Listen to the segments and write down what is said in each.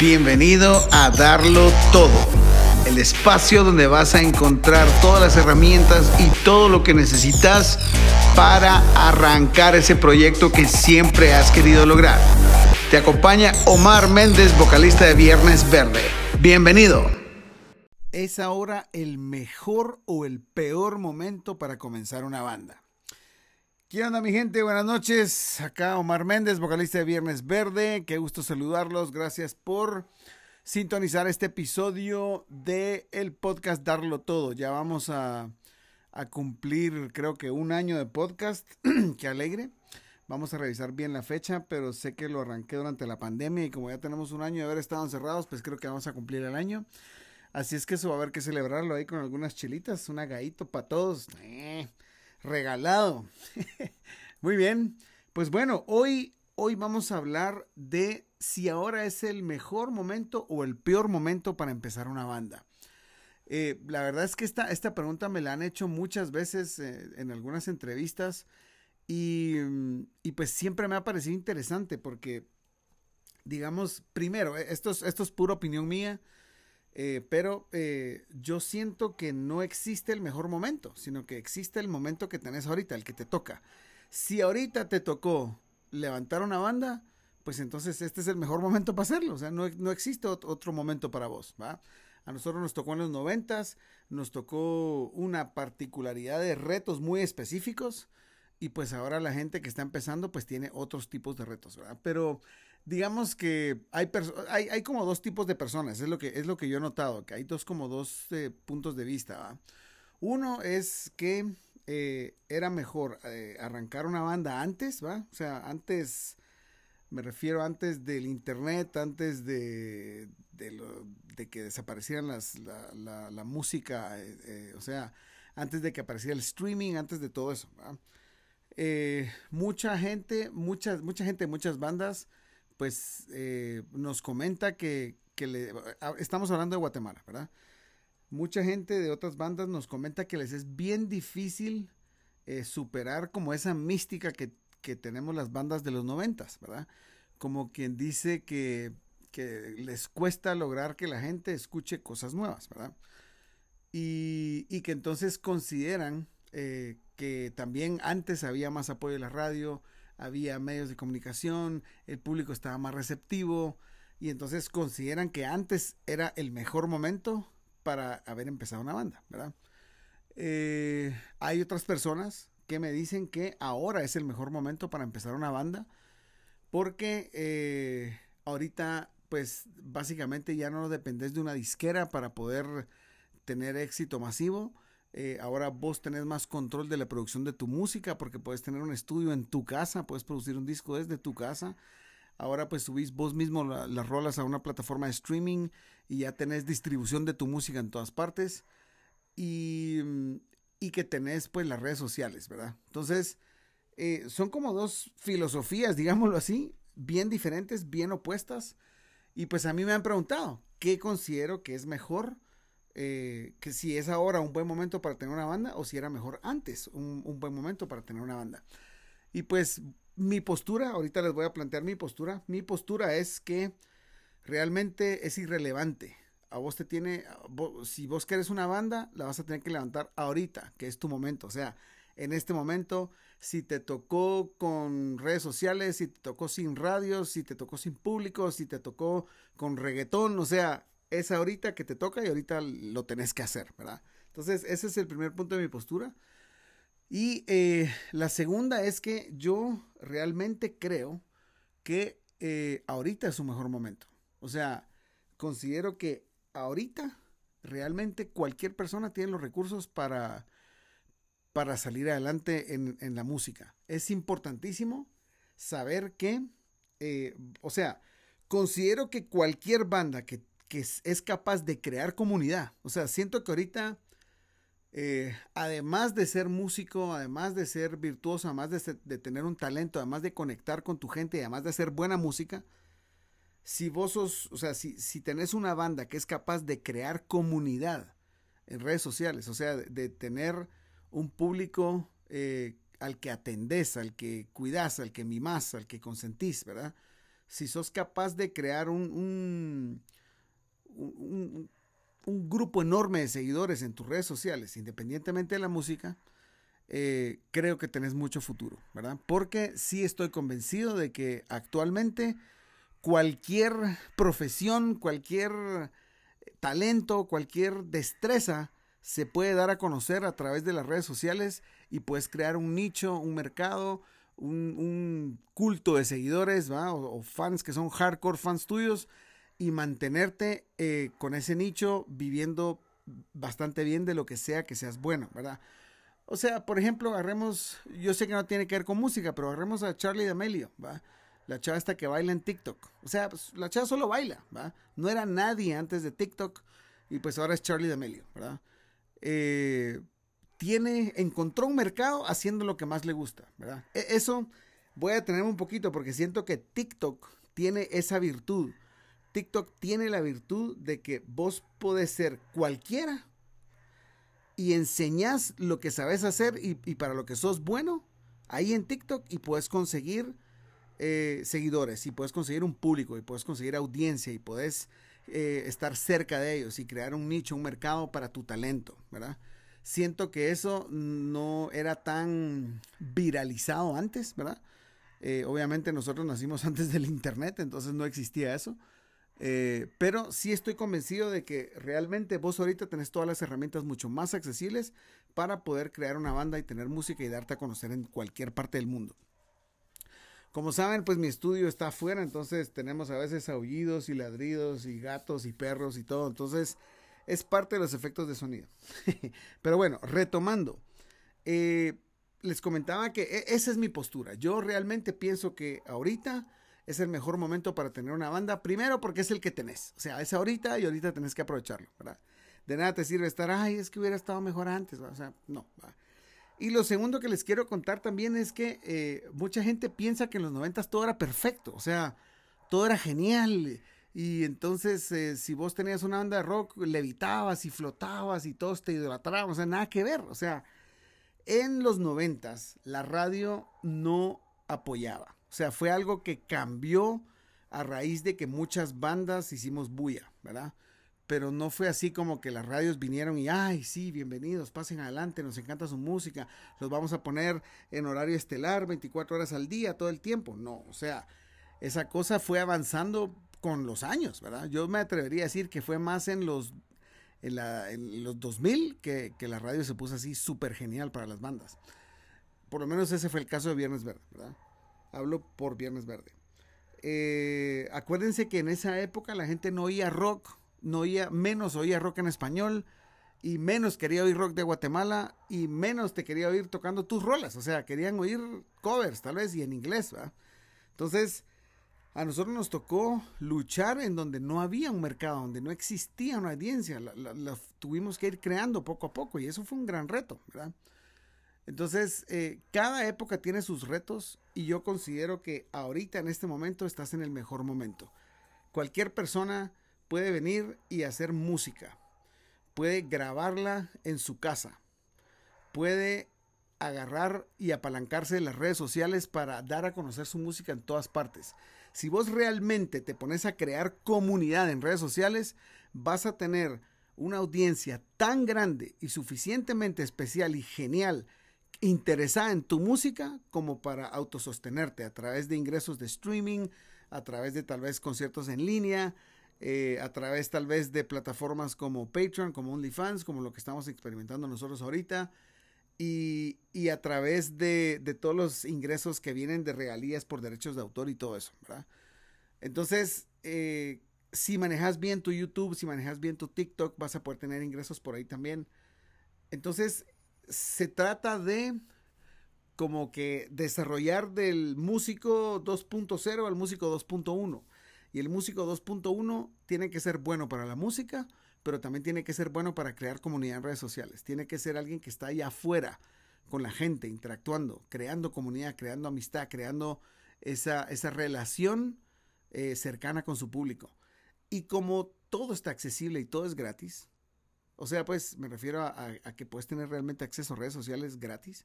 Bienvenido a Darlo Todo, el espacio donde vas a encontrar todas las herramientas y todo lo que necesitas para arrancar ese proyecto que siempre has querido lograr. Te acompaña Omar Méndez, vocalista de Viernes Verde. Bienvenido. ¿Es ahora el mejor o el peor momento para comenzar una banda? ¿Qué onda mi gente? Buenas noches. Acá Omar Méndez, vocalista de Viernes Verde. Qué gusto saludarlos. Gracias por sintonizar este episodio de el podcast Darlo Todo. Ya vamos a, cumplir creo que un año de podcast. Qué alegre. Vamos a revisar bien la fecha, pero sé que lo arranqué durante la pandemia y como ya tenemos un año de haber estado encerrados, pues creo que vamos a cumplir el año. Así es que eso va a haber que celebrarlo ahí con algunas chilitas, un agadito para todos. Eh regalado. Muy bien. Pues bueno, hoy, hoy vamos a hablar de si ahora es el mejor momento o el peor momento para empezar una banda. Eh, la verdad es que esta, esta pregunta me la han hecho muchas veces eh, en algunas entrevistas y, y, pues siempre me ha parecido interesante porque, digamos, primero, esto es, esto es pura opinión mía. Eh, pero eh, yo siento que no existe el mejor momento, sino que existe el momento que tenés ahorita, el que te toca. Si ahorita te tocó levantar una banda, pues entonces este es el mejor momento para hacerlo. O sea, no, no existe otro momento para vos. A nosotros nos tocó en los noventas, nos tocó una particularidad de retos muy específicos y pues ahora la gente que está empezando pues tiene otros tipos de retos. Pero digamos que hay, hay, hay, como dos tipos de personas, es lo que, es lo que yo he notado, que hay dos como dos eh, puntos de vista. ¿va? Uno es que eh, era mejor eh, arrancar una banda antes, ¿va? O sea, antes, me refiero antes del internet, antes de, de, que desaparecieran las, la, la, la música, o sea, antes de que apareciera el streaming, antes de todo eso. ¿va? mucha gente, muchas, mucha gente, muchas bandas pues eh, nos comenta que, le, ah, estamos hablando de Guatemala, ¿verdad? Mucha gente de otras bandas nos comenta que les es bien difícil eh, superar como esa mística que, tenemos las bandas de los noventas, ¿verdad? Como quien dice que, les cuesta lograr que la gente escuche cosas nuevas, ¿verdad? Y, que entonces consideran eh, que también antes había más apoyo de la radio, había medios de comunicación, el público estaba más receptivo y entonces consideran que antes era el mejor momento para haber empezado una banda, ¿verdad? Eh, hay otras personas que me dicen que ahora es el mejor momento para empezar una banda porque eh, ahorita pues básicamente ya no dependes de una disquera para poder tener éxito masivo eh, ahora vos tenés más control de la producción de tu música porque puedes tener un estudio en tu casa, puedes producir un disco desde tu casa. Ahora pues subís vos mismo las rolas a una plataforma de streaming y ya tenés distribución de tu música en todas partes y, que tenés pues las redes sociales, ¿verdad? Entonces eh, son como dos filosofías, digámoslo así, bien diferentes, bien opuestas. Y pues a mí me han preguntado, ¿qué considero que es mejor? Eh, que si es ahora un buen momento para tener una banda o si era mejor antes un, buen momento para tener una banda. Y pues mi postura, ahorita les voy a plantear mi postura, mi postura es que realmente es irrelevante. A vos te tiene, si vos querés una banda, la vas a tener que levantar ahorita, que es tu momento. O sea, en este momento, si te tocó con redes sociales, si te tocó sin radio, si te tocó sin público, si te tocó con reggaetón, o sea, es ahorita que te toca y ahorita lo tenés que hacer, ¿verdad? Entonces, ese es el primer punto de mi postura. Y eh, la segunda es que yo realmente creo que eh, ahorita es su mejor momento. O sea, considero que ahorita realmente cualquier persona tiene los recursos para, para salir adelante en, la música. Es importantísimo saber que, eh, o sea, considero que cualquier banda que que es, capaz de crear comunidad. O sea, siento que ahorita, eh, además de ser músico, además de ser virtuoso, además de, tener un talento, además de conectar con tu gente, además de hacer buena música, si vos sos, o sea, si, si tenés una banda que es capaz de crear comunidad en redes sociales, o sea, de, tener un público eh, al que atendés, al que cuidás, al que mimás, al que consentís, ¿verdad? si sos capaz de crear un, un, un, grupo enorme de seguidores en tus redes sociales, independientemente de la música, eh, creo que tenés mucho futuro, ¿verdad? Porque sí estoy convencido de que actualmente cualquier profesión, cualquier talento, cualquier destreza se puede dar a conocer a través de las redes sociales y puedes crear un nicho, un mercado, un, culto de seguidores o, fans que son hardcore fans tuyos y mantenerte eh, con ese nicho viviendo bastante bien de lo que sea que seas bueno, ¿verdad? O sea, por ejemplo, agarremos, yo sé que no tiene que ver con música, pero agarremos a Charlie D'Amelio, ¿va? La chava esta que baila en TikTok. O sea, pues, la chava solo baila, ¿va? No era nadie antes de TikTok y pues ahora es Charlie D'Amelio, ¿verdad? Eh, tiene, encontró un mercado haciendo lo que más le gusta, ¿verdad? E, eso voy a tener un poquito porque siento que TikTok tiene esa virtud. TikTok tiene la virtud de que vos podés ser cualquiera y enseñás lo que sabes hacer y, para lo que sos bueno ahí en TikTok y puedes conseguir eh, seguidores y puedes conseguir un público y puedes conseguir audiencia y puedes eh, estar cerca de ellos y crear un nicho, un mercado para tu talento, ¿verdad? Siento que eso no era tan viralizado antes, ¿verdad? Eh, obviamente nosotros nacimos antes del Internet, entonces no existía eso. Eh, pero sí estoy convencido de que realmente vos ahorita tenés todas las herramientas mucho más accesibles para poder crear una banda y tener música y darte a conocer en cualquier parte del mundo. Como saben, pues mi estudio está afuera, entonces tenemos a veces aullidos y ladridos y gatos y perros y todo. Entonces es parte de los efectos de sonido. Pero bueno, retomando. Eh, les comentaba que e, esa es mi postura. Yo realmente pienso que ahorita es el mejor momento para tener una banda. Primero porque es el que tenés. O sea, es ahorita y ahorita tenés que aprovecharlo, ¿verdad? De nada te sirve estar, ay, es que hubiera estado mejor antes. O sea, no. Y lo segundo que les quiero contar también es que eh, mucha gente piensa que en los noventas todo era perfecto. O sea, todo era genial. Y entonces, eh, si vos tenías una banda de rock, levitabas y flotabas y todos te idolatraban. O sea, nada que ver. O sea, en los noventas, la radio no apoyaba. O sea, fue algo que cambió a raíz de que muchas bandas hicimos bulla, ¿verdad? Pero no fue así como que las radios vinieron y, ay, sí, bienvenidos, pasen adelante, nos encanta su música, los vamos a poner en horario estelar 24 horas al día, todo el tiempo. No, o sea, esa cosa fue avanzando con los años, ¿verdad? Yo me atrevería a decir que fue más en los, en, los 2000 que, que la radio se puso así súper genial para las bandas. Por lo menos ese fue el caso de Viernes Verde, ¿verdad? Hablo por Viernes Verde. Eh, acuérdense que en esa época la gente no oía rock, no oía, menos oía rock en español y menos quería oír rock de Guatemala y menos te quería oír tocando tus rolas, o sea, querían oír covers tal vez y en inglés, ¿verdad? Entonces, a nosotros nos tocó luchar en donde no había un mercado, donde no existía una audiencia, la tuvimos que ir creando poco a poco y eso fue un gran reto, ¿verdad? Entonces, eh, cada época tiene sus retos y yo considero que ahorita en este momento estás en el mejor momento. Cualquier persona puede venir y hacer música, puede grabarla en su casa, puede agarrar y apalancarse de las redes sociales para dar a conocer su música en todas partes. Si vos realmente te pones a crear comunidad en redes sociales, vas a tener una audiencia tan grande y suficientemente especial y genial interesada en tu música como para autosostenerte a través de ingresos de streaming, a través de tal vez conciertos en línea, eh, a través tal vez de plataformas como Patreon, como OnlyFans, como lo que estamos experimentando nosotros ahorita, y, a través de, todos los ingresos que vienen de regalías por derechos de autor y todo eso, ¿verdad? Entonces, eh, si manejas bien tu YouTube, si manejas bien tu TikTok, vas a poder tener ingresos por ahí también. Entonces, se trata de como que desarrollar del músico 2.0 al músico 2.1. Y el músico 2.1 tiene que ser bueno para la música, pero también tiene que ser bueno para crear comunidad en redes sociales. Tiene que ser alguien que está allá afuera con la gente, interactuando, creando comunidad, creando amistad, creando esa, esa relación eh, cercana con su público. Y como todo está accesible y todo es gratis, o sea, pues me refiero a, que puedes tener realmente acceso a redes sociales gratis.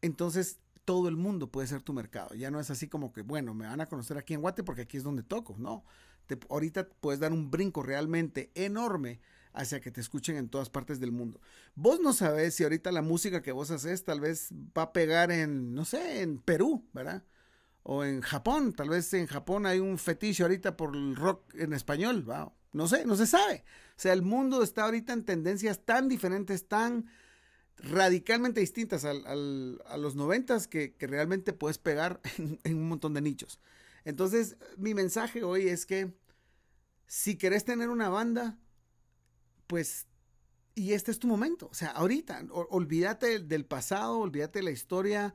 Entonces, todo el mundo puede ser tu mercado. Ya no es así como que, bueno, me van a conocer aquí en Guate porque aquí es donde toco. No, ahorita puedes dar un brinco realmente enorme hacia que te escuchen en todas partes del mundo. Vos no sabes si ahorita la música que vos haces tal vez va a pegar en, no sé, en Perú, ¿verdad? O en Japón, tal vez en Japón hay un fetiche ahorita por el rock en español, wow. No sé, no se sabe. O sea, el mundo está ahorita en tendencias tan diferentes, tan radicalmente distintas al, a los noventas que, que, realmente puedes pegar en, un montón de nichos. Entonces, mi mensaje hoy es que si querés tener una banda, pues, y este es tu momento. O sea, ahorita, olvídate del pasado, olvídate de la historia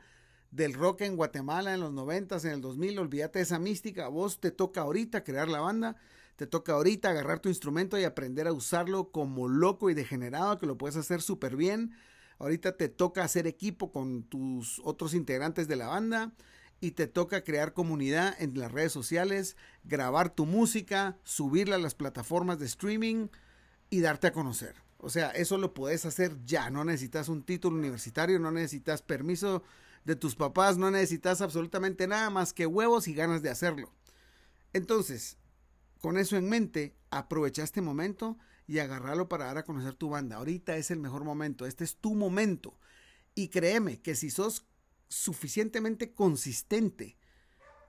del rock en Guatemala en los noventas, en el 2000, olvídate de esa mística. A vos te toca ahorita crear la banda, te toca ahorita agarrar tu instrumento y aprender a usarlo como loco y degenerado, que lo puedes hacer súper bien Ahorita te toca hacer equipo con tus otros integrantes de la banda y te toca crear comunidad en las redes sociales, grabar tu música, subirla a las plataformas de streaming y darte a conocer. O sea, eso lo puedes hacer ya, no necesitas un título universitario, no necesitas permiso de tus papás, no necesitas absolutamente nada más que huevos y ganas de hacerlo. Entonces, con eso en mente, aprovecha este momento y agarrarlo para dar a conocer tu banda. Ahorita es el mejor momento, este es tu momento. Y créeme que si sos suficientemente consistente,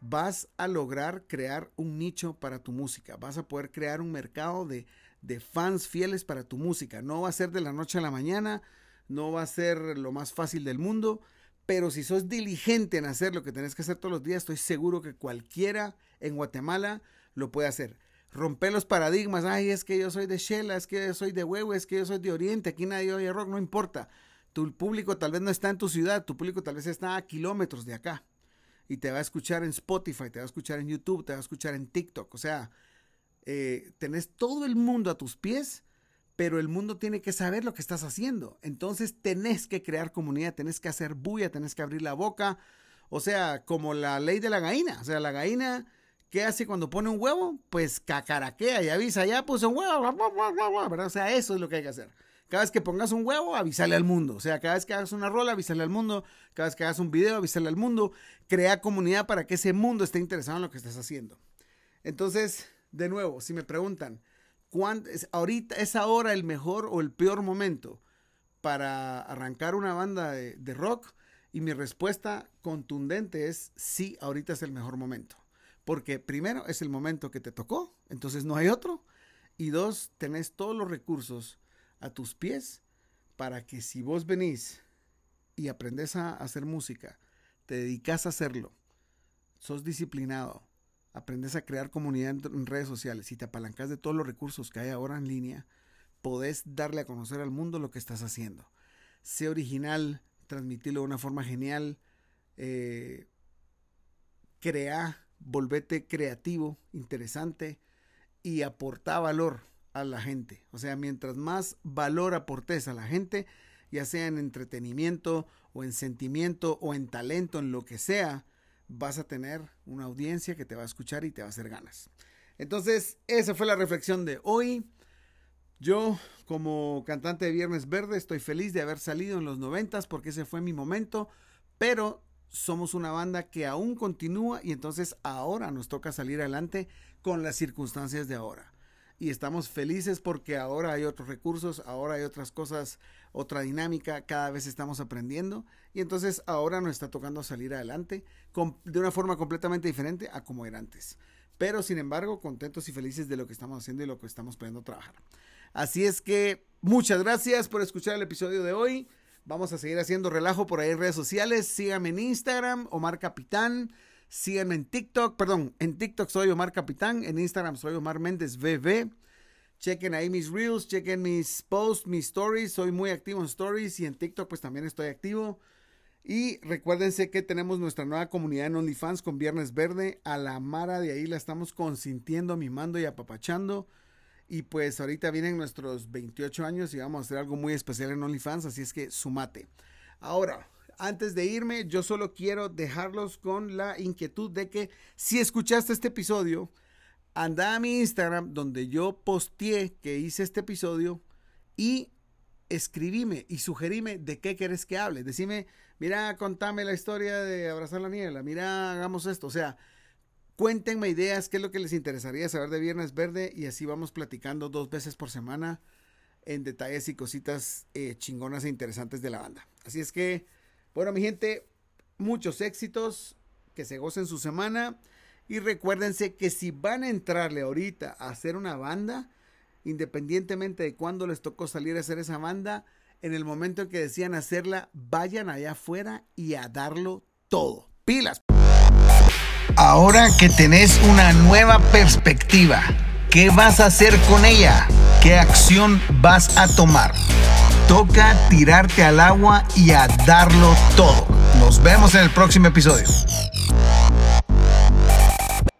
vas a lograr crear un nicho para tu música, vas a poder crear un mercado de, de fans fieles para tu música. No va a ser de la noche a la mañana, no va a ser lo más fácil del mundo, pero si sos diligente en hacer lo que tenés que hacer todos los días, estoy seguro que cualquiera en Guatemala lo puede hacer romper los paradigmas. Ay, es que yo soy de Shela, es que yo soy de Huevo, es que yo soy de Oriente, aquí nadie oye rock, no importa. Tu público tal vez no está en tu ciudad, tu público tal vez está a kilómetros de acá. Y te va a escuchar en Spotify, te va a escuchar en YouTube, te va a escuchar en TikTok. O sea, eh, tenés todo el mundo a tus pies, pero el mundo tiene que saber lo que estás haciendo. Entonces tenés que crear comunidad, tenés que hacer bulla, tenés que abrir la boca. O sea, como la ley de la gallina. O sea, la gallina ¿Qué hace cuando pone un huevo? Pues cacaraquea y avisa, ya puse un huevo, ¿verdad? O sea, eso es lo que hay que hacer. Cada vez que pongas un huevo, avísale al mundo. O sea, cada vez que hagas una rola, avísale al mundo. Cada vez que hagas un video, avísale al mundo. Crea comunidad para que ese mundo esté interesado en lo que estás haciendo. Entonces, de nuevo, si me preguntan, es, ahorita es ahora el mejor o el peor momento para arrancar una banda de rock? Y mi respuesta contundente es sí, ahorita es el mejor momento. Porque primero es el momento que te tocó, entonces no hay otro. Y dos, tenés todos los recursos a tus pies para que si vos venís y aprendes a hacer música, te dedicas a hacerlo, sos disciplinado, aprendes a crear comunidad en redes sociales y te apalancas de todos los recursos que hay ahora en línea, podés darle a conocer al mundo lo que estás haciendo. Sé original, transmitirlo de una forma genial, eh, crea volvete creativo, interesante y aporta valor a la gente. O sea, mientras más valor aportes a la gente, ya sea en entretenimiento o en sentimiento o en talento, en lo que sea, vas a tener una audiencia que te va a escuchar y te va a hacer ganas. Entonces, esa fue la reflexión de hoy. Yo, como cantante de Viernes Verde, estoy feliz de haber salido en los noventas porque ese fue mi momento, pero somos una banda que aún continúa y entonces ahora nos toca salir adelante con las circunstancias de ahora. Y estamos felices porque ahora hay otros recursos, ahora hay otras cosas, otra dinámica, cada vez estamos aprendiendo y entonces ahora nos está tocando salir adelante de una forma completamente diferente a como era antes. Pero sin embargo, contentos y felices de lo que estamos haciendo y lo que estamos pudiendo trabajar. Así es que muchas gracias por escuchar el episodio de hoy. Vamos a seguir haciendo relajo por ahí en redes sociales. Síganme en Instagram, Omar Capitán. Síganme en TikTok, perdón, en TikTok soy Omar Capitán, en Instagram soy Omar Méndez VV. Chequen ahí mis reels, chequen mis posts, mis stories. Soy muy activo en stories y en TikTok pues también estoy activo. Y recuérdense que tenemos nuestra nueva comunidad en OnlyFans con Viernes Verde. A la Mara de ahí la estamos consintiendo, mimando y apapachando. Y pues ahorita vienen nuestros 28 años y vamos a hacer algo muy especial en OnlyFans, así es que sumate. Ahora, antes de irme, yo solo quiero dejarlos con la inquietud de que si escuchaste este episodio, anda a mi Instagram donde yo posteé que hice este episodio y escribime y sugerime de qué quieres que hable. Decime, mira, contame la historia de Abrazar la Niebla, mira, hagamos esto, o sea, cuéntenme ideas, qué es lo que les interesaría saber de Viernes Verde y así vamos platicando dos veces por semana en detalles y cositas eh, chingonas e interesantes de la banda. Así es que, bueno, mi gente, muchos éxitos, que se gocen su semana y recuérdense que si van a entrarle ahorita a hacer una banda, independientemente de cuándo les tocó salir a hacer esa banda, en el momento en que decían hacerla, vayan allá afuera y a darlo todo. Pilas. Ahora que tenés una nueva perspectiva, ¿qué vas a hacer con ella? ¿Qué acción vas a tomar? Toca tirarte al agua y a darlo todo. Nos vemos en el próximo episodio.